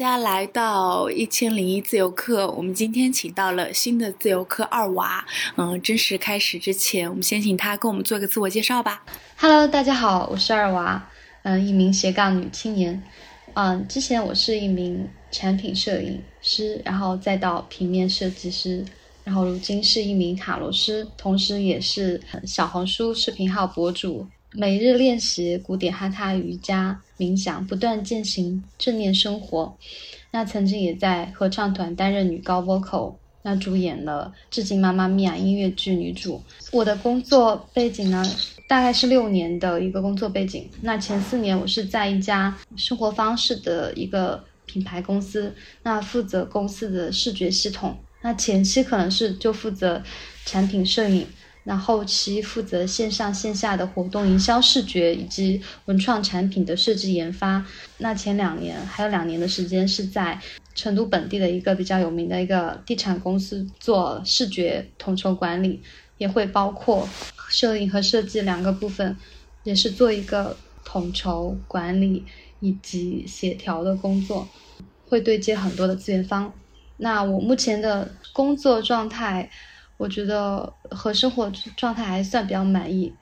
大家来到一千零一自由课。我们今天请到了新的自由课二娃。嗯，正式开始之前，我们先请他跟我们做个自我介绍吧。Hello，大家好，我是二娃，嗯，一名斜杠女青年。嗯，之前我是一名产品摄影师，然后再到平面设计师，然后如今是一名塔罗师，同时也是小红书视频号博主。每日练习古典哈他瑜伽冥想，不断践行正念生活。那曾经也在合唱团担任女高 vocal，那主演了《致敬妈妈咪呀》音乐剧女主。我的工作背景呢，大概是六年的一个工作背景。那前四年我是在一家生活方式的一个品牌公司，那负责公司的视觉系统。那前期可能是就负责产品摄影。那后期负责线上线下的活动营销、视觉以及文创产品的设计研发。那前两年还有两年的时间是在成都本地的一个比较有名的一个地产公司做视觉统筹管理，也会包括摄影和设计两个部分，也是做一个统筹管理以及协调的工作，会对接很多的资源方。那我目前的工作状态。我觉得和生活状态还算比较满意，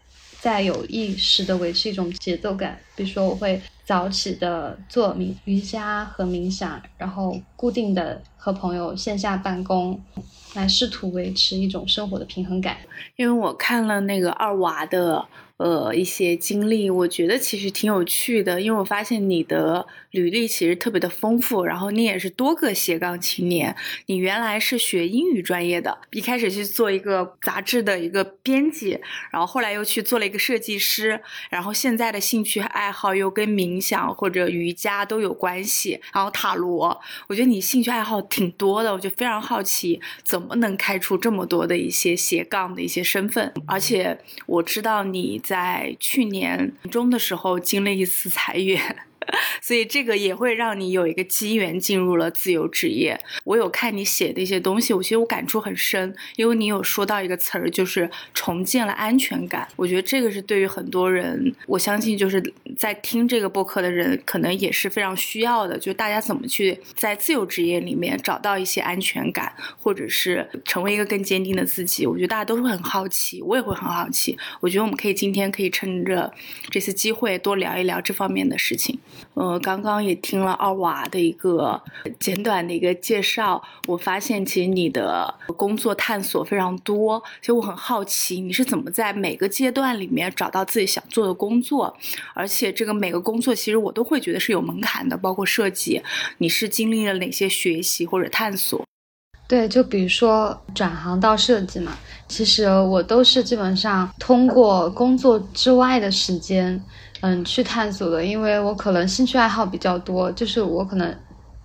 在有意识的维持一种节奏感。比如说，我会早起的做冥瑜伽和冥想，然后固定的和朋友线下办公，来试图维持一种生活的平衡感。因为我看了那个二娃的。呃，一些经历，我觉得其实挺有趣的，因为我发现你的履历其实特别的丰富，然后你也是多个斜杠青年。你原来是学英语专业的，一开始去做一个杂志的一个编辑，然后后来又去做了一个设计师，然后现在的兴趣爱好又跟冥想或者瑜伽都有关系，然后塔罗，我觉得你兴趣爱好挺多的，我就非常好奇，怎么能开出这么多的一些斜杠的一些身份？而且我知道你。在去年中的时候，经历一次裁员。所以这个也会让你有一个机缘进入了自由职业。我有看你写的一些东西，我其实我感触很深，因为你有说到一个词儿，就是重建了安全感。我觉得这个是对于很多人，我相信就是在听这个播客的人，可能也是非常需要的。就大家怎么去在自由职业里面找到一些安全感，或者是成为一个更坚定的自己。我觉得大家都会很好奇，我也会很好奇。我觉得我们可以今天可以趁着这次机会多聊一聊这方面的事情。呃，刚刚也听了二娃的一个简短的一个介绍，我发现其实你的工作探索非常多，其实我很好奇你是怎么在每个阶段里面找到自己想做的工作，而且这个每个工作其实我都会觉得是有门槛的，包括设计，你是经历了哪些学习或者探索？对，就比如说转行到设计嘛，其实我都是基本上通过工作之外的时间。嗯，去探索的，因为我可能兴趣爱好比较多，就是我可能，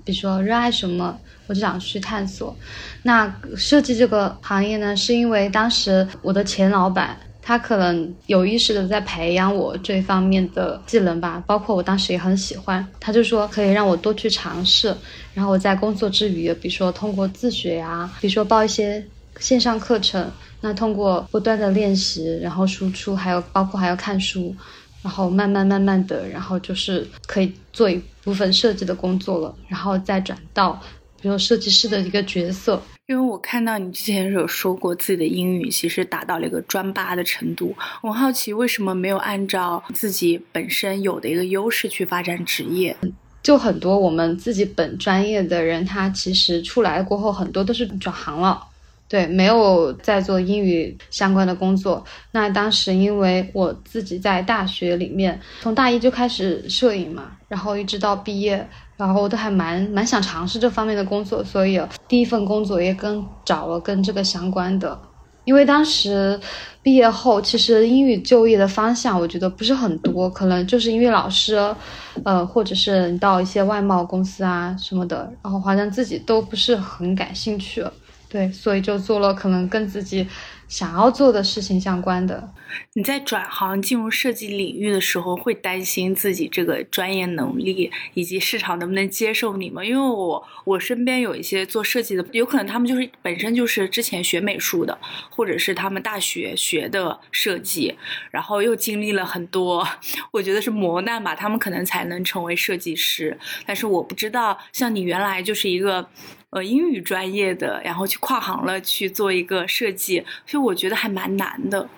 比如说热爱什么，我就想去探索。那设计这个行业呢，是因为当时我的前老板，他可能有意识的在培养我这方面的技能吧，包括我当时也很喜欢，他就说可以让我多去尝试。然后我在工作之余，比如说通过自学呀，比如说报一些线上课程，那通过不断的练习，然后输出，还有包括还要看书。然后慢慢慢慢的，然后就是可以做一部分设计的工作了，然后再转到，比如设计师的一个角色。因为我看到你之前有说过自己的英语其实达到了一个专八的程度，我好奇为什么没有按照自己本身有的一个优势去发展职业？就很多我们自己本专业的人，他其实出来过后很多都是转行了。对，没有在做英语相关的工作。那当时因为我自己在大学里面，从大一就开始摄影嘛，然后一直到毕业，然后都还蛮蛮想尝试这方面的工作，所以第一份工作也跟找了跟这个相关的。因为当时毕业后，其实英语就业的方向我觉得不是很多，可能就是英语老师，呃，或者是到一些外贸公司啊什么的，然后好像自己都不是很感兴趣。对，所以就做了可能跟自己想要做的事情相关的。你在转行进入设计领域的时候，会担心自己这个专业能力以及市场能不能接受你吗？因为我我身边有一些做设计的，有可能他们就是本身就是之前学美术的，或者是他们大学学的设计，然后又经历了很多，我觉得是磨难吧，他们可能才能成为设计师。但是我不知道，像你原来就是一个。呃，英语专业的，然后去跨行了去做一个设计，所以我觉得还蛮难的。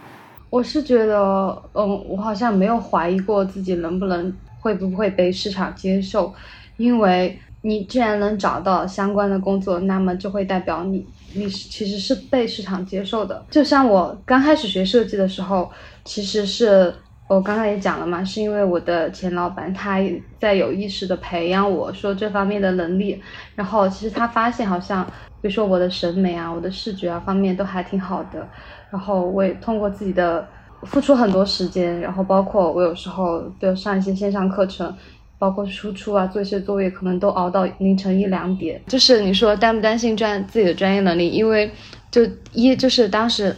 我是觉得，嗯，我好像没有怀疑过自己能不能会不会被市场接受，因为你既然能找到相关的工作，那么就会代表你你是其实是被市场接受的。就像我刚开始学设计的时候，其实是。我刚才也讲了嘛，是因为我的前老板他在有意识的培养我说这方面的能力，然后其实他发现好像，比如说我的审美啊，我的视觉啊方面都还挺好的，然后我也通过自己的付出很多时间，然后包括我有时候就上一些线上课程，包括输出啊，做一些作业，可能都熬到凌晨一两点。就是你说担不担心专自己的专业能力？因为就一就是当时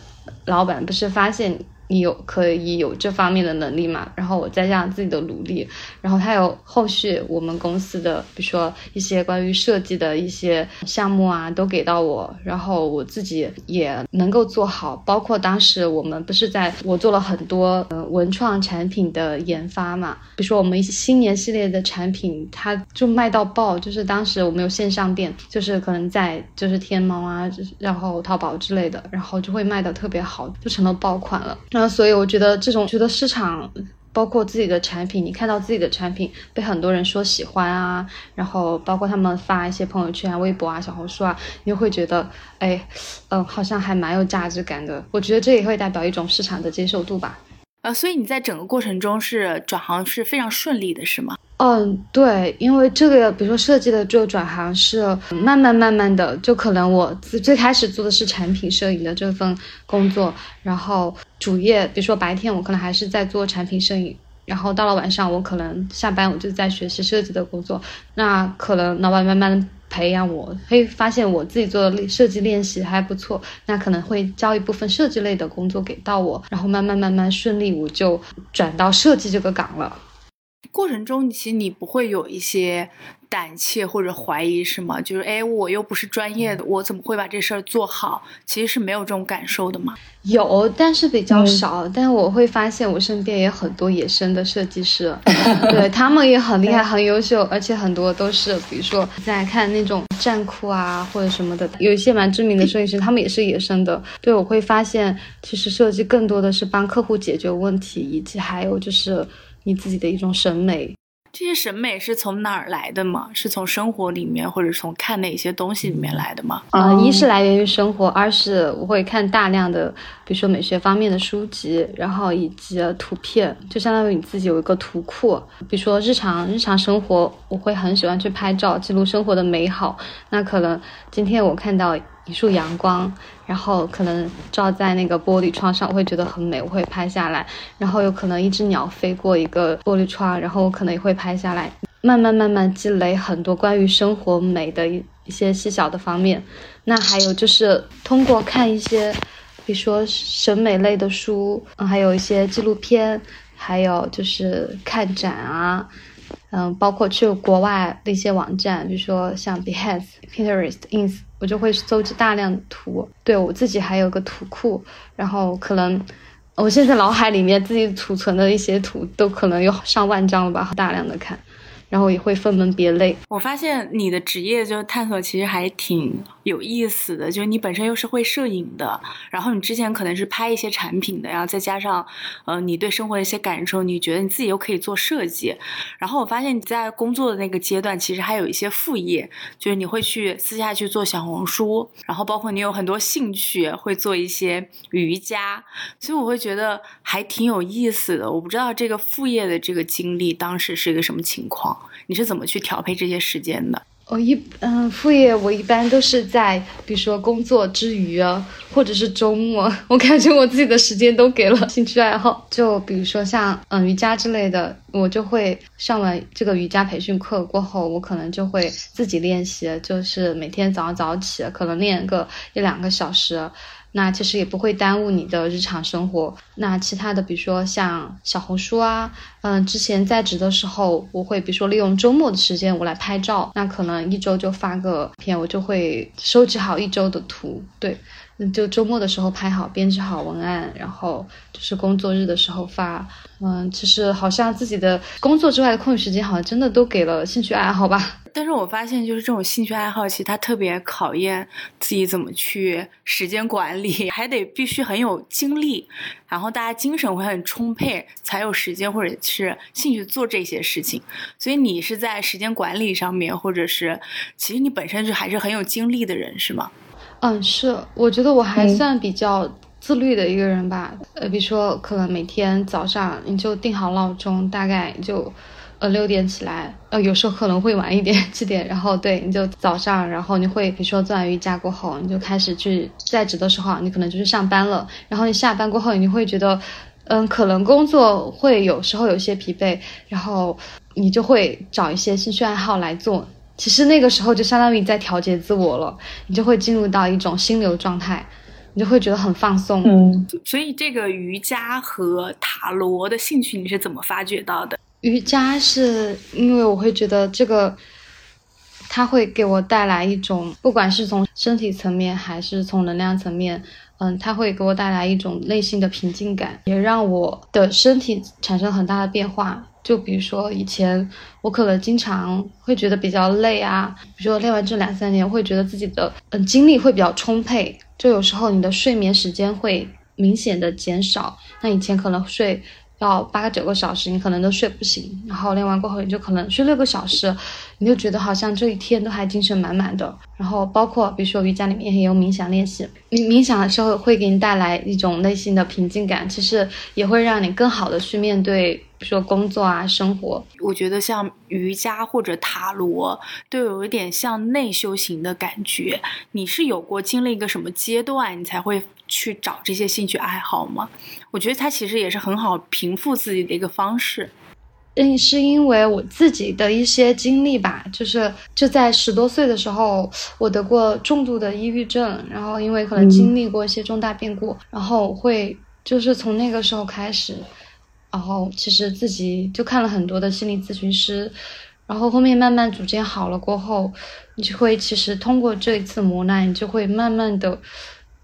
老板不是发现。你有可以有这方面的能力嘛？然后我再加上自己的努力，然后他有后续我们公司的，比如说一些关于设计的一些项目啊，都给到我，然后我自己也能够做好。包括当时我们不是在我做了很多呃文创产品的研发嘛，比如说我们一些新年系列的产品，它就卖到爆，就是当时我们有线上店，就是可能在就是天猫啊，然后淘宝之类的，然后就会卖的特别好，就成了爆款了。那所以我觉得这种觉得市场包括自己的产品，你看到自己的产品被很多人说喜欢啊，然后包括他们发一些朋友圈啊、微博啊、小红书啊，你就会觉得，哎，嗯，好像还蛮有价值感的。我觉得这也会代表一种市场的接受度吧。呃，所以你在整个过程中是转行是非常顺利的，是吗？嗯，对，因为这个，比如说设计的这个转行是慢慢慢慢的，就可能我最最开始做的是产品摄影的这份工作，然后主业，比如说白天我可能还是在做产品摄影，然后到了晚上我可能下班我就在学习设计的工作，那可能老板慢慢培养我，会发现我自己做的设计练习还不错，那可能会交一部分设计类的工作给到我，然后慢慢慢慢顺利，我就转到设计这个岗了。过程中，其实你不会有一些胆怯或者怀疑，是吗？就是，哎，我又不是专业的，我怎么会把这事儿做好？其实是没有这种感受的吗？有，但是比较少。但我会发现，我身边也很多野生的设计师，对他们也很厉害、很优秀，而且很多都是，比如说在看那种战酷啊或者什么的，有一些蛮知名的设计师，他们也是野生的。对，我会发现，其实设计更多的是帮客户解决问题，以及还有就是。你自己的一种审美，这些审美是从哪儿来的吗？是从生活里面，或者从看哪些东西里面来的吗？啊，一是来源于生活，二是我会看大量的，比如说美学方面的书籍，然后以及图片，就相当于你自己有一个图库。比如说日常日常生活，我会很喜欢去拍照，记录生活的美好。那可能今天我看到。一束阳光，然后可能照在那个玻璃窗上，我会觉得很美，我会拍下来。然后有可能一只鸟飞过一个玻璃窗，然后我可能也会拍下来。慢慢慢慢积累很多关于生活美的一一些细小的方面。那还有就是通过看一些，比如说审美类的书，嗯，还有一些纪录片，还有就是看展啊。嗯，包括去国外的一些网站，比如说像 Behance、Pinterest、Ins，我就会搜集大量的图。对我自己还有个图库，然后可能我现在脑海里面自己储存的一些图都可能有上万张了吧，大量的看。然后也会分门别类。我发现你的职业就是探索其实还挺有意思的，就是你本身又是会摄影的，然后你之前可能是拍一些产品的，然后再加上，呃，你对生活的一些感受，你觉得你自己又可以做设计。然后我发现你在工作的那个阶段，其实还有一些副业，就是你会去私下去做小红书，然后包括你有很多兴趣会做一些瑜伽，所以我会觉得还挺有意思的。我不知道这个副业的这个经历当时是一个什么情况。你是怎么去调配这些时间的？我一嗯，副业我一般都是在，比如说工作之余啊，或者是周末，我感觉我自己的时间都给了兴趣爱好。就比如说像嗯瑜伽之类的，我就会上完这个瑜伽培训课过后，我可能就会自己练习，就是每天早上早起，可能练个一两个小时。那其实也不会耽误你的日常生活。那其他的，比如说像小红书啊，嗯，之前在职的时候，我会比如说利用周末的时间我来拍照，那可能一周就发个片，我就会收集好一周的图，对。就周末的时候拍好，编辑好文案，然后就是工作日的时候发。嗯，其实好像自己的工作之外的空余时间，好像真的都给了兴趣爱好吧。但是我发现，就是这种兴趣爱好，其实它特别考验自己怎么去时间管理，还得必须很有精力，然后大家精神会很充沛，才有时间或者是兴趣做这些事情。所以你是在时间管理上面，或者是其实你本身就还是很有精力的人，是吗？嗯，是，我觉得我还算比较自律的一个人吧。呃，比如说，可能每天早上你就定好闹钟，大概就，呃，六点起来。呃，有时候可能会晚一点，七点。然后对，你就早上，然后你会比如说做完瑜伽过后，你就开始去在职的时候，你可能就是上班了。然后你下班过后，你会觉得，嗯，可能工作会有时候有些疲惫，然后你就会找一些兴趣爱好来做。其实那个时候就相当于你在调节自我了，你就会进入到一种心流状态，你就会觉得很放松。嗯，所以这个瑜伽和塔罗的兴趣你是怎么发掘到的？瑜伽是因为我会觉得这个，它会给我带来一种，不管是从身体层面还是从能量层面，嗯，它会给我带来一种内心的平静感，也让我的身体产生很大的变化。就比如说以前我可能经常会觉得比较累啊，比如说练完这两三年，会觉得自己的嗯精力会比较充沛，就有时候你的睡眠时间会明显的减少。那以前可能睡要八九个小时，你可能都睡不醒，然后练完过后你就可能睡六个小时，你就觉得好像这一天都还精神满满的。然后包括比如说瑜伽里面也有冥想练习，冥冥想的时候会给你带来一种内心的平静感，其实也会让你更好的去面对。比如说工作啊，生活，我觉得像瑜伽或者塔罗，都有一点像内修行的感觉。你是有过经历一个什么阶段，你才会去找这些兴趣爱好吗？我觉得它其实也是很好平复自己的一个方式。嗯，是因为我自己的一些经历吧，就是就在十多岁的时候，我得过重度的抑郁症，然后因为可能经历过一些重大变故，然后会就是从那个时候开始。然后其实自己就看了很多的心理咨询师，然后后面慢慢逐渐好了过后，你就会其实通过这一次磨难，你就会慢慢的，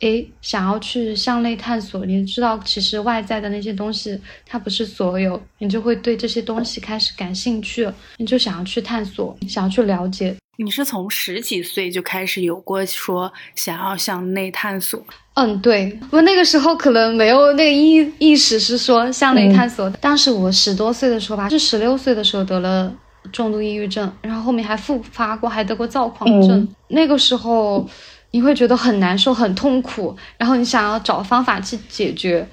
诶，想要去向内探索。你知道，其实外在的那些东西它不是所有，你就会对这些东西开始感兴趣，你就想要去探索，想要去了解。你是从十几岁就开始有过说想要向内探索？嗯，对，我那个时候可能没有那个意意识是说向内探索。当时我十多岁的时候吧，是十六岁的时候得了重度抑郁症，然后后面还复发过，还得过躁狂症。那个时候你会觉得很难受、很痛苦，然后你想要找方法去解决。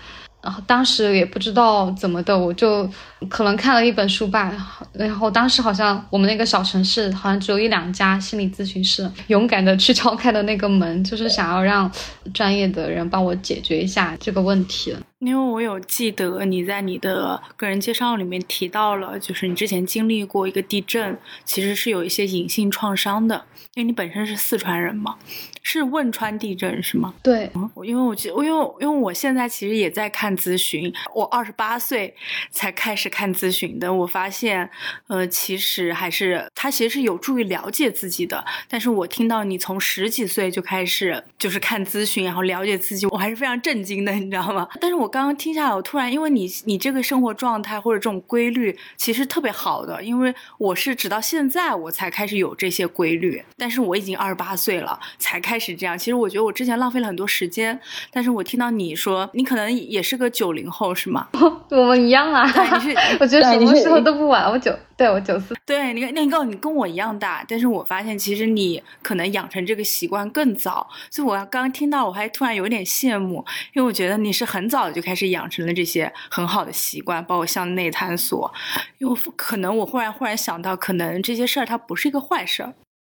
然后当时也不知道怎么的，我就可能看了一本书吧。然后当时好像我们那个小城市好像只有一两家心理咨询室，勇敢的去敲开的那个门，就是想要让专业的人帮我解决一下这个问题。因为我有记得你在你的个人介绍里面提到了，就是你之前经历过一个地震，其实是有一些隐性创伤的。因为你本身是四川人嘛，是汶川地震是吗？对，我因为我记，因为因为我现在其实也在看咨询，我二十八岁才开始看咨询的。我发现，呃，其实还是它其实是有助于了解自己的。但是我听到你从十几岁就开始就是看咨询，然后了解自己，我还是非常震惊的，你知道吗？但是我刚刚听下来，我突然因为你你这个生活状态或者这种规律其实特别好的，因为我是直到现在我才开始有这些规律。但是我已经二十八岁了，才开始这样。其实我觉得我之前浪费了很多时间。但是我听到你说，你可能也是个九零后，是吗？我们一样啊。对，你是，我觉得什么时候都不晚。我九，对我九四。对，你看，那个你跟我一样大，但是我发现其实你可能养成这个习惯更早。所以我刚刚听到，我还突然有点羡慕，因为我觉得你是很早就开始养成了这些很好的习惯，包括向内探索。因为可能我忽然忽然想到，可能这些事儿它不是一个坏事儿。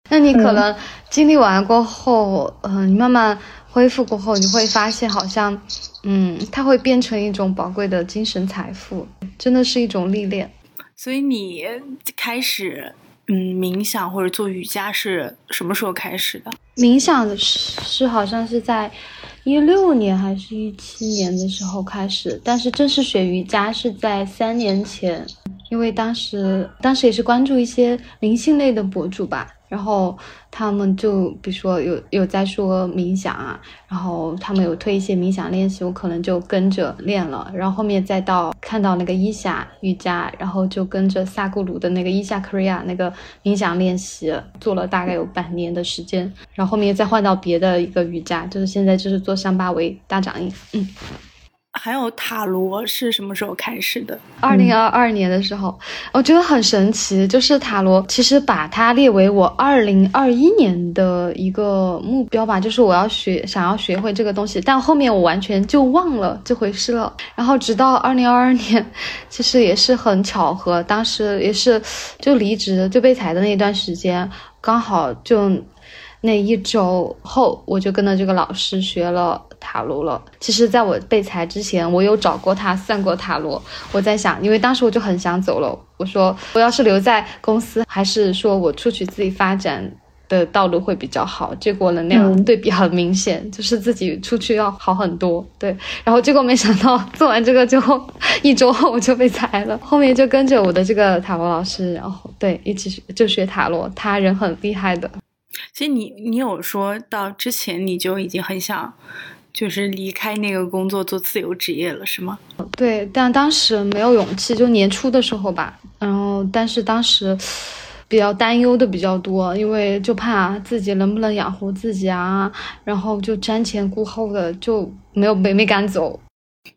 那你可能经历完过后，嗯，你慢慢恢复过后，你会发现好像，嗯，它会变成一种宝贵的精神财富，真的是一种历练。所以你开始，嗯，冥想或者做瑜伽是什么时候开始的？冥想是是好像是在一六年还是一七年的时候开始，但是正式学瑜伽是在三年前，因为当时当时也是关注一些灵性类的博主吧。然后他们就比如说有有在说冥想啊，然后他们有推一些冥想练习，我可能就跟着练了。然后后面再到看到那个伊夏瑜伽，然后就跟着萨古鲁的那个伊夏 Korea 那个冥想练习做了大概有半年的时间。然后后面再换到别的一个瑜伽，就是现在就是做桑巴维大掌印，嗯。还有塔罗是什么时候开始的？二零二二年的时候，我觉得很神奇。就是塔罗，其实把它列为我二零二一年的一个目标吧，就是我要学，想要学会这个东西。但后面我完全就忘了这回事了。然后直到二零二二年，其实也是很巧合，当时也是就离职就被裁的那一段时间，刚好就。那一周后，我就跟着这个老师学了塔罗了。其实，在我被裁之前，我有找过他算过塔罗。我在想，因为当时我就很想走了。我说，我要是留在公司，还是说我出去自己发展的道路会比较好？结果能量对比很明显，就是自己出去要好很多。对，然后结果没想到做完这个之后，一周后我就被裁了。后面就跟着我的这个塔罗老师，然后对一起学就学塔罗。他人很厉害的。其实你你有说到之前你就已经很想，就是离开那个工作做自由职业了，是吗？对，但当时没有勇气，就年初的时候吧。然后，但是当时比较担忧的比较多，因为就怕自己能不能养活自己啊，然后就瞻前顾后的，就没有没没敢走。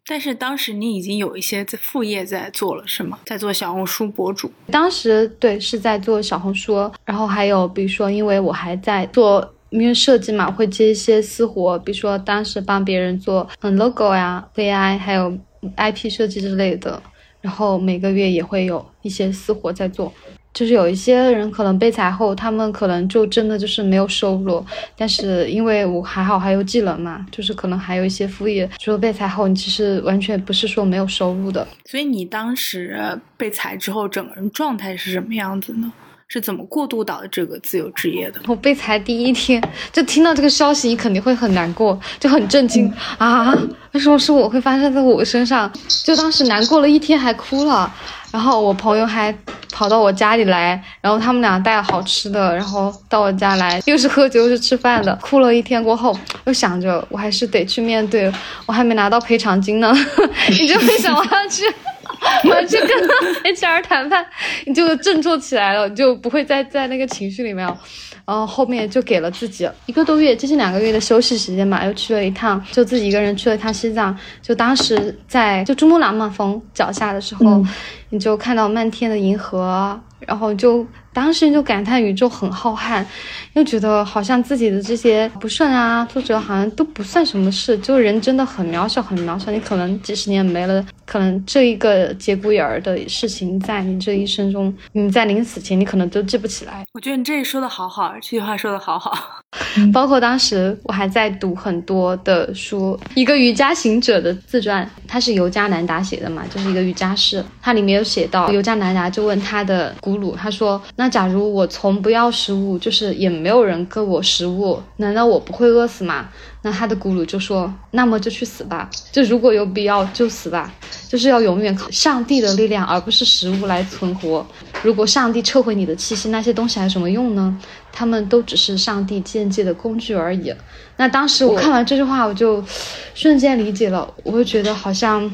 但是当时你已经有一些在副业在做了，是吗？在做小红书博主。当时对是在做小红书，然后还有比如说，因为我还在做，因为设计嘛，会接一些私活，比如说当时帮别人做嗯 logo 呀、VI 还有 IP 设计之类的，然后每个月也会有一些私活在做。就是有一些人可能被裁后，他们可能就真的就是没有收入。但是因为我还好还有技能嘛，就是可能还有一些副业。除了被裁后，你其实完全不是说没有收入的。所以你当时被裁之后，整个人状态是什么样子呢？是怎么过渡到这个自由职业的？我被裁第一天就听到这个消息，你肯定会很难过，就很震惊啊！为什么是我会发生在我身上？就当时难过了一天，还哭了。然后我朋友还跑到我家里来，然后他们俩带了好吃的，然后到我家来，又是喝酒又是吃饭的，哭了一天过后，又想着我还是得去面对，我还没拿到赔偿金呢，你就会想我要去，我要去跟 HR 谈判，你就振作起来了，就不会再在那个情绪里面。然后后面就给了自己一个多月，接近两个月的休息时间嘛，又去了一趟，就自己一个人去了一趟西藏。就当时在就珠穆朗玛峰脚下的时候，就看到漫天的银河，然后就。当时就感叹宇宙很浩瀚，又觉得好像自己的这些不顺啊、挫折好像都不算什么事，就人真的很渺小，很渺小。你可能几十年没了，可能这一个节骨眼儿的事情，在你这一生中，你在临死前你可能都记不起来。我觉得你这说的好好，这句话说的好好。包括当时我还在读很多的书，一个瑜伽行者的自传，他是尤加南达写的嘛，就是一个瑜伽师，他里面有写到尤加南达就问他的古鲁，他说那。假如我从不要食物，就是也没有人给我食物，难道我不会饿死吗？那他的咕噜就说：“那么就去死吧，就如果有必要就死吧，就是要永远靠上帝的力量，而不是食物来存活。如果上帝撤回你的气息，那些东西还有什么用呢？他们都只是上帝间接的工具而已。”那当时我看完这句话，我就瞬间理解了，我就觉得好像。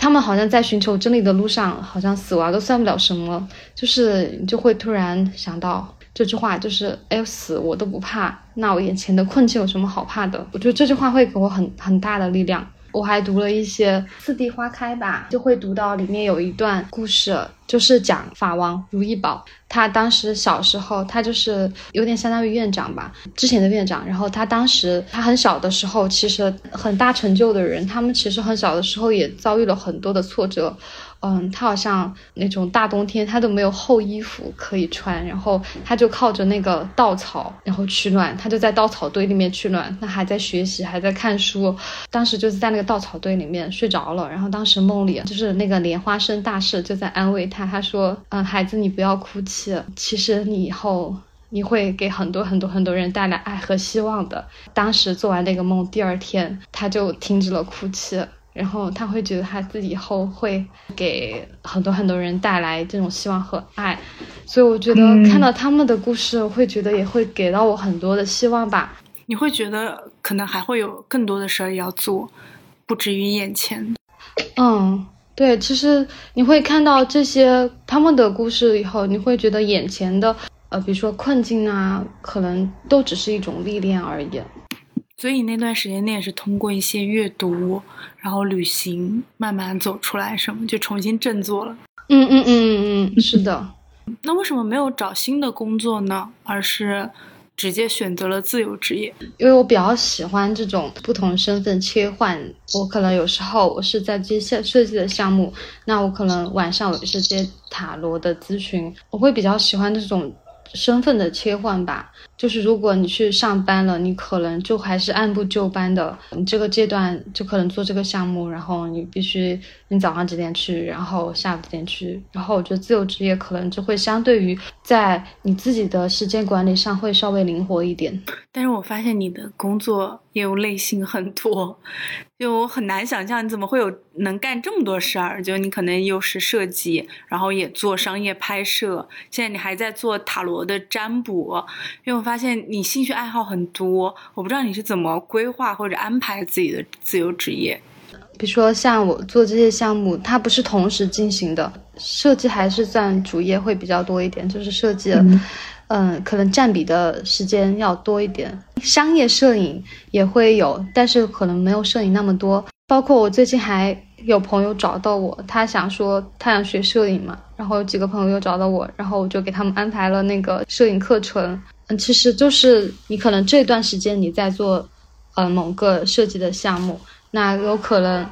他们好像在寻求真理的路上，好像死亡都算不了什么，就是你就会突然想到这句话，就是哎，死我都不怕，那我眼前的困境有什么好怕的？我觉得这句话会给我很很大的力量。我还读了一些次第花开吧，就会读到里面有一段故事，就是讲法王如意宝，他当时小时候，他就是有点相当于院长吧，之前的院长。然后他当时他很小的时候，其实很大成就的人，他们其实很小的时候也遭遇了很多的挫折。嗯，他好像那种大冬天，他都没有厚衣服可以穿，然后他就靠着那个稻草，然后取暖。他就在稻草堆里面取暖，他还在学习，还在看书。当时就是在那个稻草堆里面睡着了，然后当时梦里就是那个莲花生大师就在安慰他，他说：“嗯，孩子，你不要哭泣，其实你以后你会给很多很多很多人带来爱和希望的。当时做完那个梦，第二天他就停止了哭泣。然后他会觉得他自己以后会给很多很多人带来这种希望和爱，所以我觉得看到他们的故事，会觉得也会给到我很多的希望吧。你会觉得可能还会有更多的事儿要做，不止于眼前。嗯，对，其实你会看到这些他们的故事以后，你会觉得眼前的呃，比如说困境啊，可能都只是一种历练而已。所以那段时间，你也是通过一些阅读，然后旅行，慢慢走出来，什么就重新振作了。嗯嗯嗯嗯嗯，是的。那为什么没有找新的工作呢？而是直接选择了自由职业？因为我比较喜欢这种不同身份切换。我可能有时候我是在接设设计的项目，那我可能晚上我是接塔罗的咨询，我会比较喜欢这种。身份的切换吧，就是如果你去上班了，你可能就还是按部就班的，你这个阶段就可能做这个项目，然后你必须你早上几点去，然后下午几点去，然后我觉得自由职业可能就会相对于在你自己的时间管理上会稍微灵活一点。但是我发现你的工作业务类型很多。就我很难想象你怎么会有能干这么多事儿，就你可能又是设计，然后也做商业拍摄，现在你还在做塔罗的占卜，因为我发现你兴趣爱好很多，我不知道你是怎么规划或者安排自己的自由职业。比如说像我做这些项目，它不是同时进行的，设计还是占主业会比较多一点，就是设计。嗯，嗯可能占比的时间要多一点。商业摄影也会有，但是可能没有摄影那么多。包括我最近还有朋友找到我，他想说他想学摄影嘛，然后有几个朋友又找到我，然后我就给他们安排了那个摄影课程。嗯，其实就是你可能这段时间你在做，呃，某个设计的项目，那有可能，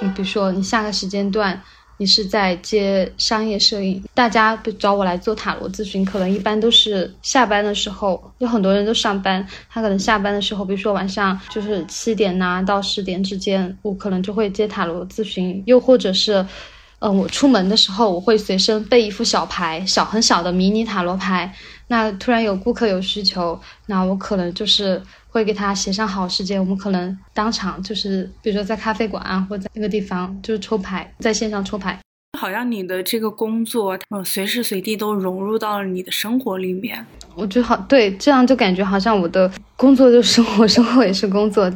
你比如说你下个时间段。你是在接商业摄影，大家找我来做塔罗咨询，可能一般都是下班的时候，有很多人都上班，他可能下班的时候，比如说晚上就是七点呐到十点之间，我可能就会接塔罗咨询，又或者是，嗯，我出门的时候，我会随身备一副小牌，小很小的迷你塔罗牌，那突然有顾客有需求，那我可能就是。会给他协商好时间，我们可能当场就是，比如说在咖啡馆啊，或者在那个地方，就是抽牌，在线上抽牌。好像你的这个工作，嗯，随时随地都融入到了你的生活里面。我觉得好，对，这样就感觉好像我的工作就是生活，生活也是工作。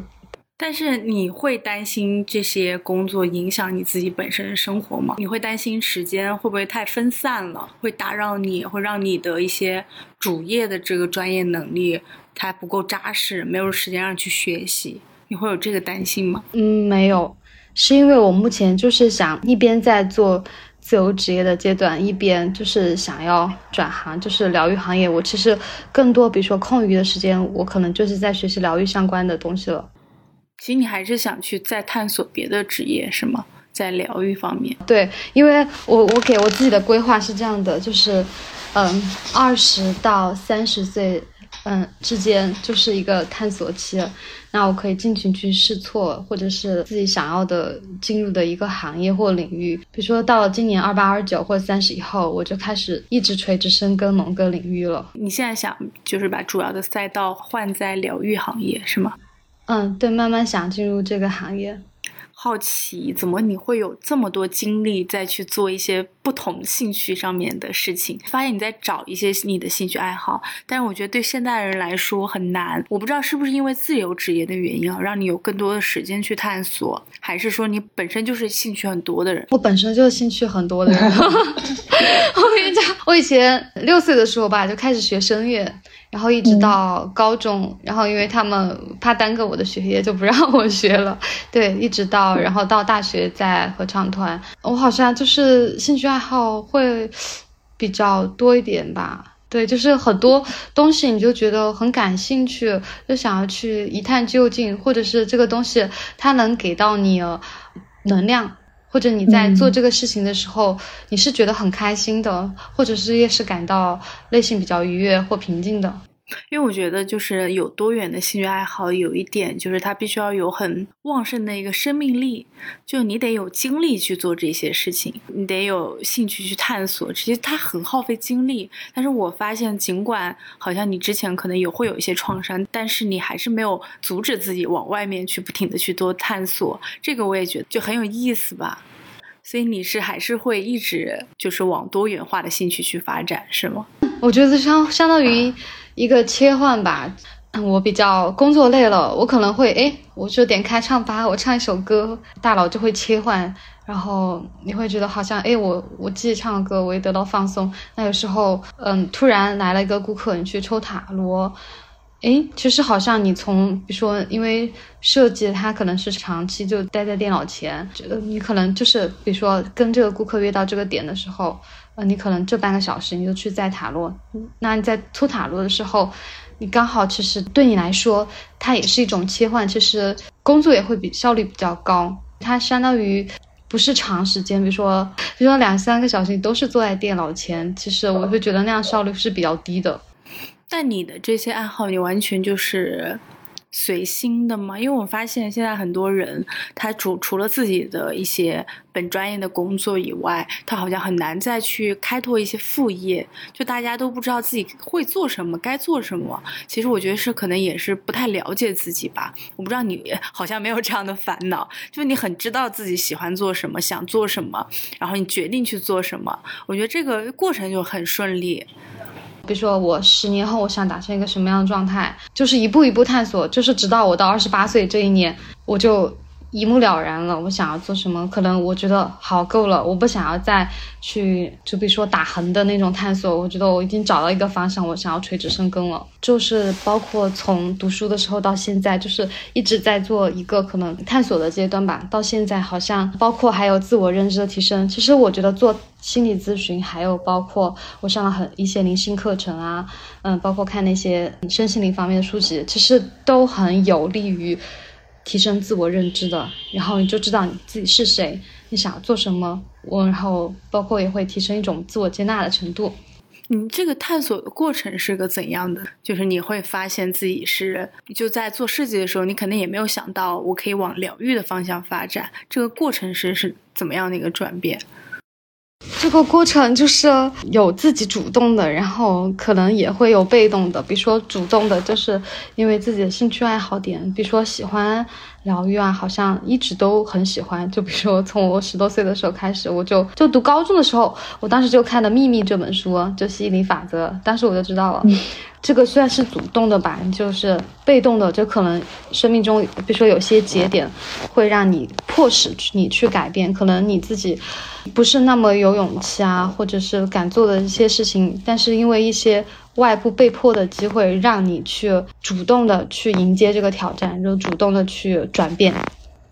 但是你会担心这些工作影响你自己本身的生活吗？你会担心时间会不会太分散了，会打扰你，会让你的一些主业的这个专业能力？它不够扎实，没有时间让去学习，你会有这个担心吗？嗯，没有，是因为我目前就是想一边在做自由职业的阶段，一边就是想要转行，就是疗愈行业。我其实更多，比如说空余的时间，我可能就是在学习疗愈相关的东西了。其实你还是想去再探索别的职业，是吗？在疗愈方面？对，因为我我给我自己的规划是这样的，就是，嗯，二十到三十岁。嗯，之间就是一个探索期，那我可以尽情去试错，或者是自己想要的进入的一个行业或领域。比如说到了今年二八二九或者三十以后，我就开始一直垂直深耕某个领域了。你现在想就是把主要的赛道换在疗愈行业是吗？嗯，对，慢慢想进入这个行业。好奇怎么你会有这么多精力再去做一些不同兴趣上面的事情？发现你在找一些你的兴趣爱好，但是我觉得对现代人来说很难。我不知道是不是因为自由职业的原因啊，让你有更多的时间去探索，还是说你本身就是兴趣很多的人？我本身就是兴趣很多的人。我跟你讲，我以前六岁的时候吧，就开始学声乐。然后一直到高中，然后因为他们怕耽搁我的学业，就不让我学了。对，一直到然后到大学在合唱团，我好像就是兴趣爱好会比较多一点吧。对，就是很多东西你就觉得很感兴趣，就想要去一探究竟，或者是这个东西它能给到你能量，或者你在做这个事情的时候你是觉得很开心的，或者是也是感到内心比较愉悦或平静的。因为我觉得，就是有多元的兴趣爱好，有一点就是它必须要有很旺盛的一个生命力，就你得有精力去做这些事情，你得有兴趣去探索。其实它很耗费精力，但是我发现，尽管好像你之前可能有会有一些创伤，但是你还是没有阻止自己往外面去不停的去多探索。这个我也觉得就很有意思吧。所以你是还是会一直就是往多元化的兴趣去发展，是吗？我觉得相相当于。一个切换吧，我比较工作累了，我可能会哎，我就点开唱吧，我唱一首歌，大脑就会切换，然后你会觉得好像哎，我我自己唱歌，我也得到放松。那有时候，嗯，突然来了一个顾客，你去抽塔罗，哎，其实好像你从比如说，因为设计它可能是长期就待在电脑前，觉得你可能就是比如说跟这个顾客约到这个点的时候。呃，你可能这半个小时你就去在塔罗，那你在抽塔罗的时候，你刚好其实对你来说，它也是一种切换，其实工作也会比效率比较高。它相当于不是长时间，比如说，比如说两三个小时你都是坐在电脑前，其实我会觉得那样效率是比较低的。但你的这些爱好，你完全就是。随心的吗？因为我发现现在很多人，他除除了自己的一些本专业的工作以外，他好像很难再去开拓一些副业。就大家都不知道自己会做什么，该做什么。其实我觉得是可能也是不太了解自己吧。我不知道你 好像没有这样的烦恼，就你很知道自己喜欢做什么，想做什么，然后你决定去做什么。我觉得这个过程就很顺利。比如说，我十年后我想达成一个什么样的状态，就是一步一步探索，就是直到我到二十八岁这一年，我就。一目了然了，我想要做什么？可能我觉得好够了，我不想要再去，就比如说打横的那种探索。我觉得我已经找到一个方向，我想要垂直深耕了。就是包括从读书的时候到现在，就是一直在做一个可能探索的阶段吧。到现在好像包括还有自我认知的提升。其实我觉得做心理咨询，还有包括我上了很一些灵性课程啊，嗯，包括看那些身心灵方面的书籍，其实都很有利于。提升自我认知的，然后你就知道你自己是谁，你想要做什么。我然后包括也会提升一种自我接纳的程度。你这个探索的过程是个怎样的？就是你会发现自己是就在做设计的时候，你肯定也没有想到我可以往疗愈的方向发展。这个过程是是怎么样的一个转变？这个过程就是有自己主动的，然后可能也会有被动的。比如说主动的，就是因为自己的兴趣爱好点，比如说喜欢疗愈啊，好像一直都很喜欢。就比如说从我十多岁的时候开始，我就就读高中的时候，我当时就看了《秘密》这本书，就吸引力法则，当时我就知道了。这个虽然是主动的吧，就是被动的，就可能生命中，比如说有些节点，会让你迫使你去改变，可能你自己不是那么有勇气啊，或者是敢做的一些事情，但是因为一些外部被迫的机会，让你去主动的去迎接这个挑战，就主动的去转变，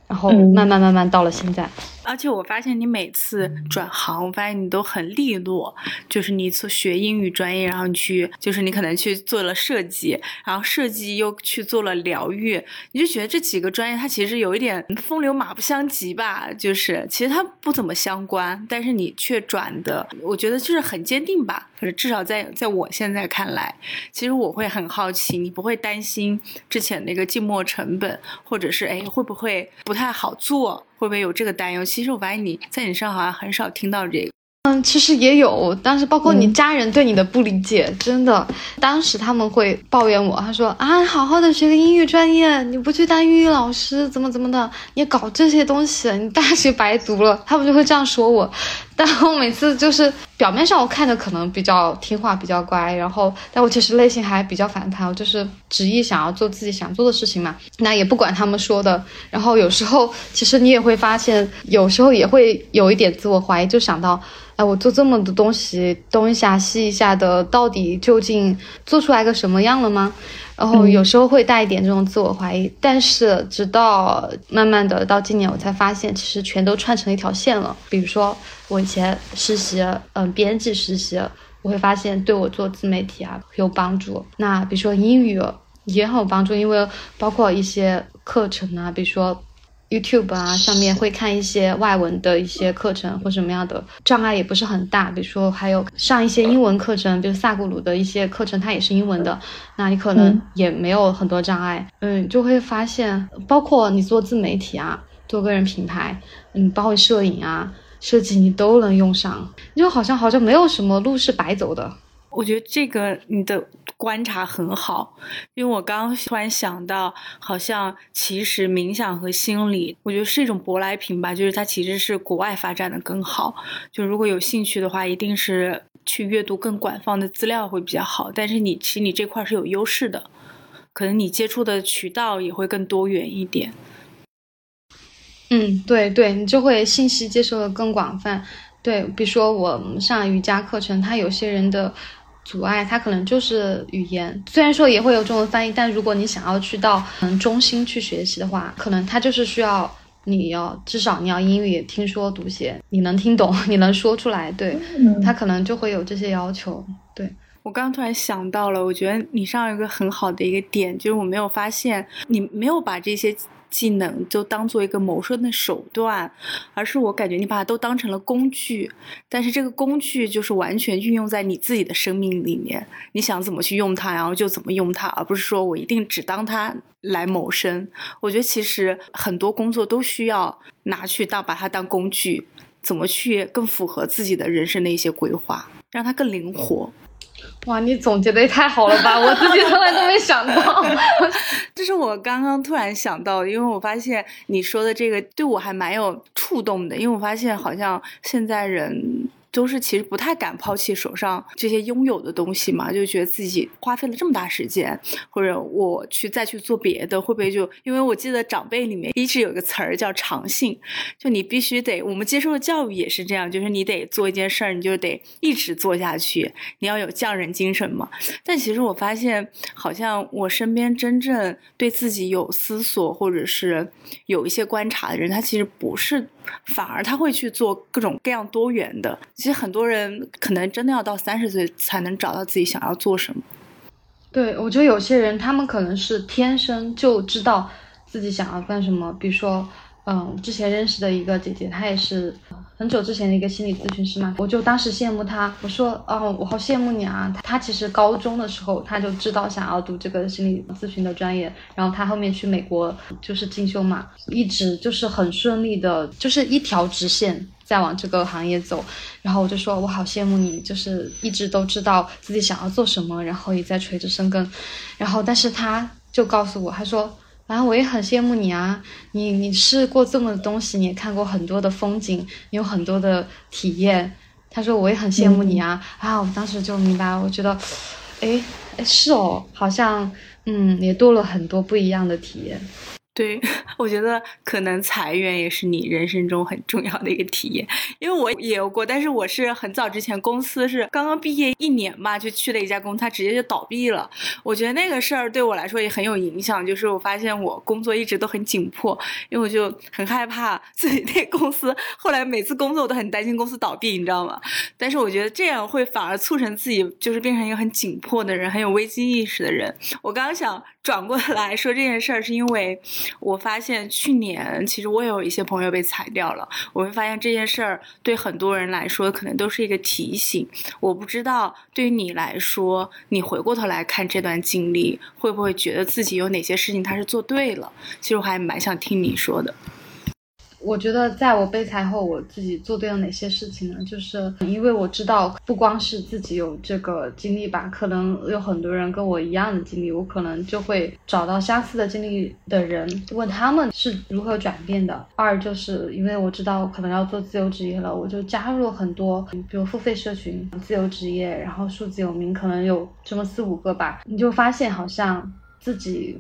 然后慢慢慢慢到了现在。而且我发现你每次转行，我发现你都很利落。就是你从学英语专业，然后你去，就是你可能去做了设计，然后设计又去做了疗愈，你就觉得这几个专业它其实有一点风流马不相及吧？就是其实它不怎么相关，但是你却转的，我觉得就是很坚定吧。可是至少在在我现在看来，其实我会很好奇，你不会担心之前那个静默成本，或者是哎会不会不太好做？会不会有这个担忧？其实我发现你在你身上好像很少听到这个。嗯，其实也有，但是包括你家人对你的不理解，真的，当时他们会抱怨我，他说啊，好好的学个英语专业，你不去当英语老师，怎么怎么的，你搞这些东西，你大学白读了，他们就会这样说我。但我每次就是表面上我看着可能比较听话、比较乖，然后但我其实内心还比较反叛，我就是执意想要做自己想做的事情嘛。那也不管他们说的，然后有时候其实你也会发现，有时候也会有一点自我怀疑，就想到。哎，我做这么多东西，东一下西一下的，到底究竟做出来个什么样了吗？然后有时候会带一点这种自我怀疑，但是直到慢慢的到今年，我才发现其实全都串成一条线了。比如说我以前实习，嗯，编辑实习，我会发现对我做自媒体啊有帮助。那比如说英语也很有帮助，因为包括一些课程啊，比如说。YouTube 啊，上面会看一些外文的一些课程或什么样的，障碍也不是很大。比如说还有上一些英文课程，比如萨古鲁的一些课程，它也是英文的，那你可能也没有很多障碍。嗯，就会发现，包括你做自媒体啊，做个人品牌，嗯，包括摄影啊、设计，你都能用上，就好像好像没有什么路是白走的。我觉得这个你的观察很好，因为我刚突然想到，好像其实冥想和心理，我觉得是一种舶来品吧，就是它其实是国外发展的更好。就如果有兴趣的话，一定是去阅读更广泛的资料会比较好。但是你其实你这块是有优势的，可能你接触的渠道也会更多元一点。嗯，对对，你就会信息接受的更广泛。对，比如说我上瑜伽课程，他有些人的。阻碍它可能就是语言，虽然说也会有中文翻译，但如果你想要去到嗯中心去学习的话，可能它就是需要你要至少你要英语听说读写，你能听懂，你能说出来，对，他可能就会有这些要求。对我刚刚突然想到了，我觉得你上有一个很好的一个点，就是我没有发现你没有把这些。技能就当做一个谋生的手段，而是我感觉你把它都当成了工具，但是这个工具就是完全运用在你自己的生命里面，你想怎么去用它，然后就怎么用它，而不是说我一定只当它来谋生。我觉得其实很多工作都需要拿去当把它当工具，怎么去更符合自己的人生的一些规划，让它更灵活。哇，你总结的也太好了吧！我自己从来都没想到，这是我刚刚突然想到，因为我发现你说的这个对我还蛮有触动的，因为我发现好像现在人。都是其实不太敢抛弃手上这些拥有的东西嘛，就觉得自己花费了这么大时间，或者我去再去做别的，会不会就因为我记得长辈里面一直有个词儿叫长性，就你必须得，我们接受的教育也是这样，就是你得做一件事儿，你就得一直做下去，你要有匠人精神嘛。但其实我发现，好像我身边真正对自己有思索或者是有一些观察的人，他其实不是，反而他会去做各种各样多元的。其实很多人可能真的要到三十岁才能找到自己想要做什么。对，我觉得有些人他们可能是天生就知道自己想要干什么，比如说。嗯，之前认识的一个姐姐，她也是很久之前的一个心理咨询师嘛，我就当时羡慕她，我说，哦，我好羡慕你啊！她其实高中的时候，她就知道想要读这个心理咨询的专业，然后她后面去美国就是进修嘛，一直就是很顺利的，就是一条直线在往这个行业走。然后我就说，我好羡慕你，就是一直都知道自己想要做什么，然后也在垂直生根。然后，但是她就告诉我，她说。然后我也很羡慕你啊，你你试过这么多东西，你也看过很多的风景，你有很多的体验。他说我也很羡慕你啊，啊，我当时就明白，我觉得，哎，是哦，好像，嗯，也多了很多不一样的体验。对，我觉得可能裁员也是你人生中很重要的一个体验，因为我也有过，但是我是很早之前公司是刚刚毕业一年嘛，就去了一家公司，它直接就倒闭了。我觉得那个事儿对我来说也很有影响，就是我发现我工作一直都很紧迫，因为我就很害怕 自己那公司，后来每次工作我都很担心公司倒闭，你知道吗？但是我觉得这样会反而促成自己就是变成一个很紧迫的人，很有危机意识的人。我刚刚想转过来说这件事儿，是因为。我发现去年其实我也有一些朋友被裁掉了，我会发现这件事儿对很多人来说可能都是一个提醒。我不知道对于你来说，你回过头来看这段经历，会不会觉得自己有哪些事情他是做对了？其实我还蛮想听你说的。我觉得在我被裁后，我自己做对了哪些事情呢？就是因为我知道，不光是自己有这个经历吧，可能有很多人跟我一样的经历，我可能就会找到相似的经历的人，问他们是如何转变的。二就是因为我知道可能要做自由职业了，我就加入了很多，比如付费社群、自由职业，然后数字有名，可能有这么四五个吧，你就发现好像自己。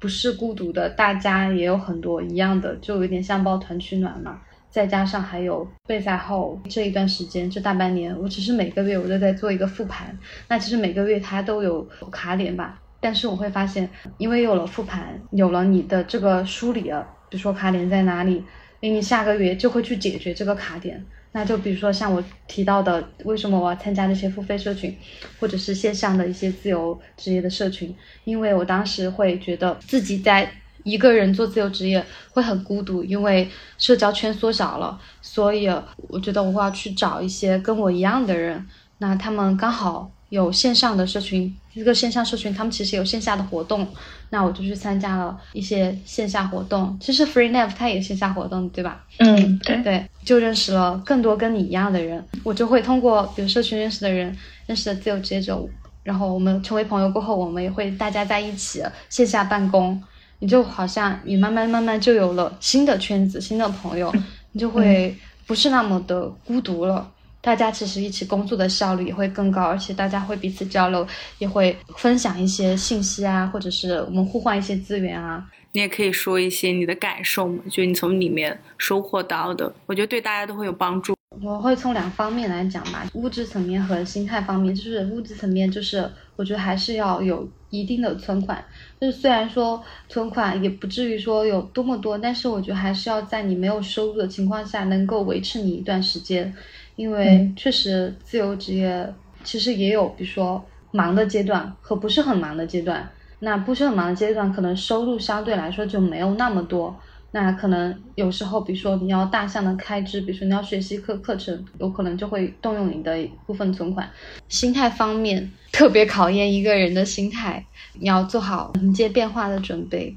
不是孤独的，大家也有很多一样的，就有点像抱团取暖嘛。再加上还有备赛后这一段时间，这大半年，我只是每个月我都在做一个复盘。那其实每个月它都有卡点吧，但是我会发现，因为有了复盘，有了你的这个梳理了，比如说卡点在哪里，你下个月就会去解决这个卡点。那就比如说像我提到的，为什么我要参加那些付费社群，或者是线上的一些自由职业的社群？因为我当时会觉得自己在一个人做自由职业会很孤独，因为社交圈缩小了，所以我觉得我要去找一些跟我一样的人，那他们刚好有线上的社群，一个线上社群，他们其实有线下的活动，那我就去参加了一些线下活动。其实 FreeNav 它也线下活动，对吧？嗯，对对，就认识了更多跟你一样的人，我就会通过比如社群认识的人，认识的自由职业者，然后我们成为朋友过后，我们也会大家在一起线下办公。你就好像你慢慢慢慢就有了新的圈子、新的朋友，你就会不是那么的孤独了。大家其实一起工作的效率也会更高，而且大家会彼此交流，也会分享一些信息啊，或者是我们互换一些资源啊。你也可以说一些你的感受嘛，就你从里面收获到的，我觉得对大家都会有帮助。我会从两方面来讲吧，物质层面和心态方面。就是物质层面，就是我觉得还是要有一定的存款。就是虽然说存款也不至于说有多么多，但是我觉得还是要在你没有收入的情况下能够维持你一段时间。因为确实自由职业其实也有，比如说忙的阶段和不是很忙的阶段。那不是很忙的阶段，可能收入相对来说就没有那么多。那可能有时候，比如说你要大项的开支，比如说你要学习课课程，有可能就会动用你的一部分存款。心态方面特别考验一个人的心态，你要做好迎接变化的准备，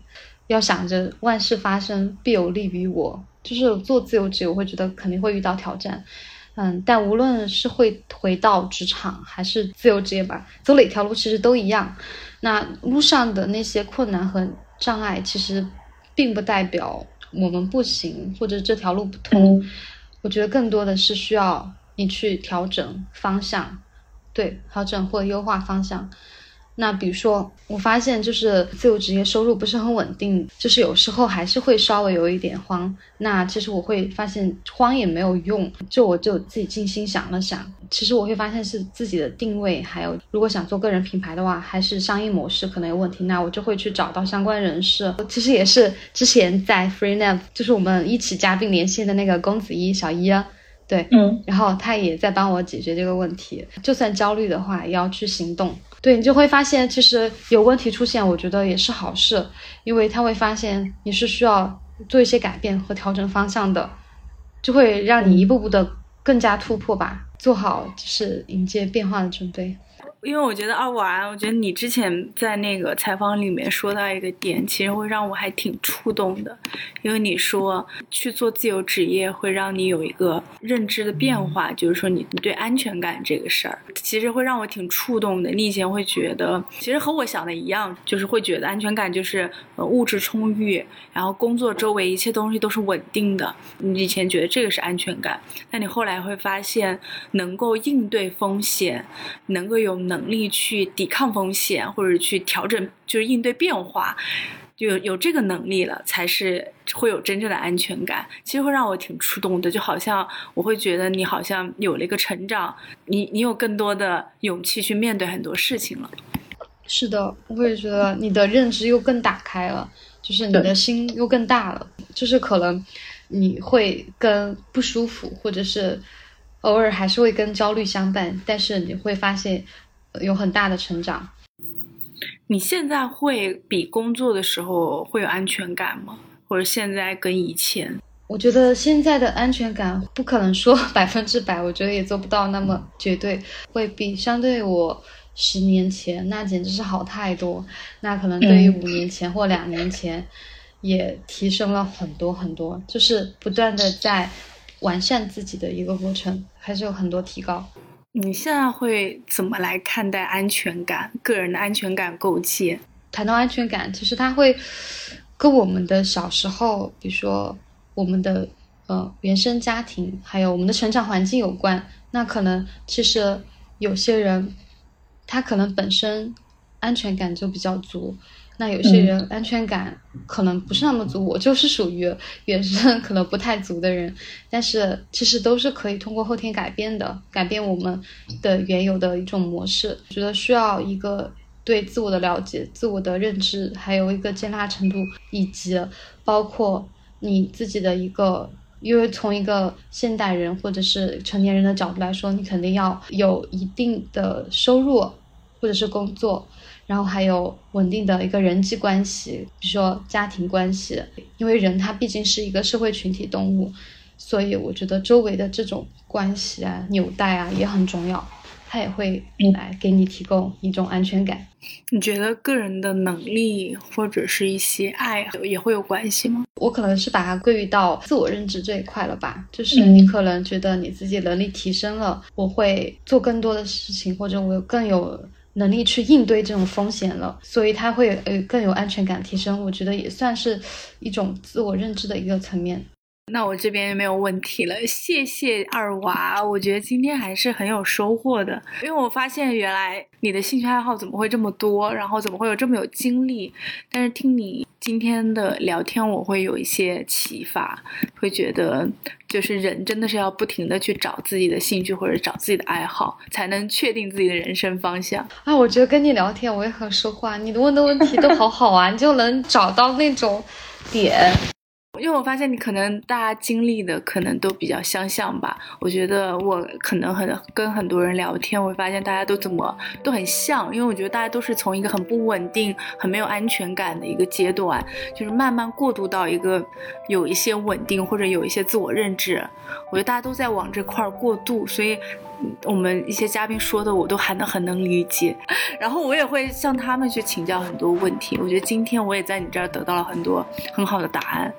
要想着万事发生必有利于我。就是做自由职业，我会觉得肯定会遇到挑战。嗯，但无论是会回到职场还是自由职业吧，走哪条路其实都一样。那路上的那些困难和障碍，其实并不代表我们不行，或者这条路不通。我觉得更多的是需要你去调整方向，对，调整或优化方向。那比如说，我发现就是自由职业收入不是很稳定，就是有时候还是会稍微有一点慌。那其实我会发现慌也没有用，就我就自己静心想了想，其实我会发现是自己的定位，还有如果想做个人品牌的话，还是商业模式可能有问题。那我就会去找到相关人士，其实也是之前在 FreeNav，就是我们一起嘉宾连线的那个公子一小一，对，嗯，然后他也在帮我解决这个问题。就算焦虑的话，也要去行动。对你就会发现，其实有问题出现，我觉得也是好事，因为他会发现你是需要做一些改变和调整方向的，就会让你一步步的更加突破吧，做好就是迎接变化的准备。因为我觉得二娃，我觉得你之前在那个采访里面说到一个点，其实会让我还挺触动的。因为你说去做自由职业会让你有一个认知的变化，就是说你你对安全感这个事儿，其实会让我挺触动的。你以前会觉得，其实和我想的一样，就是会觉得安全感就是呃物质充裕，然后工作周围一切东西都是稳定的。你以前觉得这个是安全感，但你后来会发现，能够应对风险，能够有能。力去抵抗风险，或者去调整，就是应对变化，就有有这个能力了，才是会有真正的安全感。其实会让我挺触动的，就好像我会觉得你好像有了一个成长，你你有更多的勇气去面对很多事情了。是的，我也觉得你的认知又更打开了，就是你的心又更大了，就是可能你会跟不舒服，或者是偶尔还是会跟焦虑相伴，但是你会发现。有很大的成长。你现在会比工作的时候会有安全感吗？或者现在跟以前？我觉得现在的安全感不可能说 百分之百，我觉得也做不到那么绝对。会比相对我十年前那简直是好太多。那可能对于五年前或两年前，也提升了很多很多，就是不断的在完善自己的一个过程，还是有很多提高。你现在会怎么来看待安全感？个人的安全感构建？谈到安全感，其实它会跟我们的小时候，比如说我们的呃原生家庭，还有我们的成长环境有关。那可能其实有些人，他可能本身安全感就比较足。那有些人安全感可能不是那么足，我就是属于原生可能不太足的人，但是其实都是可以通过后天改变的，改变我们的原有的一种模式。觉得需要一个对自我的了解、自我的认知，还有一个接纳程度，以及包括你自己的一个，因为从一个现代人或者是成年人的角度来说，你肯定要有一定的收入或者是工作。然后还有稳定的一个人际关系，比如说家庭关系，因为人他毕竟是一个社会群体动物，所以我觉得周围的这种关系啊、纽带啊也很重要，它也会来给你提供一种安全感。你觉得个人的能力或者是一些爱也会有关系吗？我可能是把它归于到自我认知这一块了吧，就是你可能觉得你自己能力提升了，我会做更多的事情，或者我更有。能力去应对这种风险了，所以他会呃更有安全感提升。我觉得也算是一种自我认知的一个层面。那我这边没有问题了，谢谢二娃。我觉得今天还是很有收获的，因为我发现原来你的兴趣爱好怎么会这么多，然后怎么会有这么有精力。但是听你今天的聊天，我会有一些启发，会觉得就是人真的是要不停的去找自己的兴趣或者找自己的爱好，才能确定自己的人生方向。啊，我觉得跟你聊天我也很收获，你的问的问题都好好啊，你就能找到那种点。因为我发现你可能大家经历的可能都比较相像吧，我觉得我可能很跟很多人聊天，我会发现大家都怎么都很像，因为我觉得大家都是从一个很不稳定、很没有安全感的一个阶段，就是慢慢过渡到一个有一些稳定或者有一些自我认知，我觉得大家都在往这块儿过渡，所以。我们一些嘉宾说的，我都还能很能理解，然后我也会向他们去请教很多问题。我觉得今天我也在你这儿得到了很多很好的答案。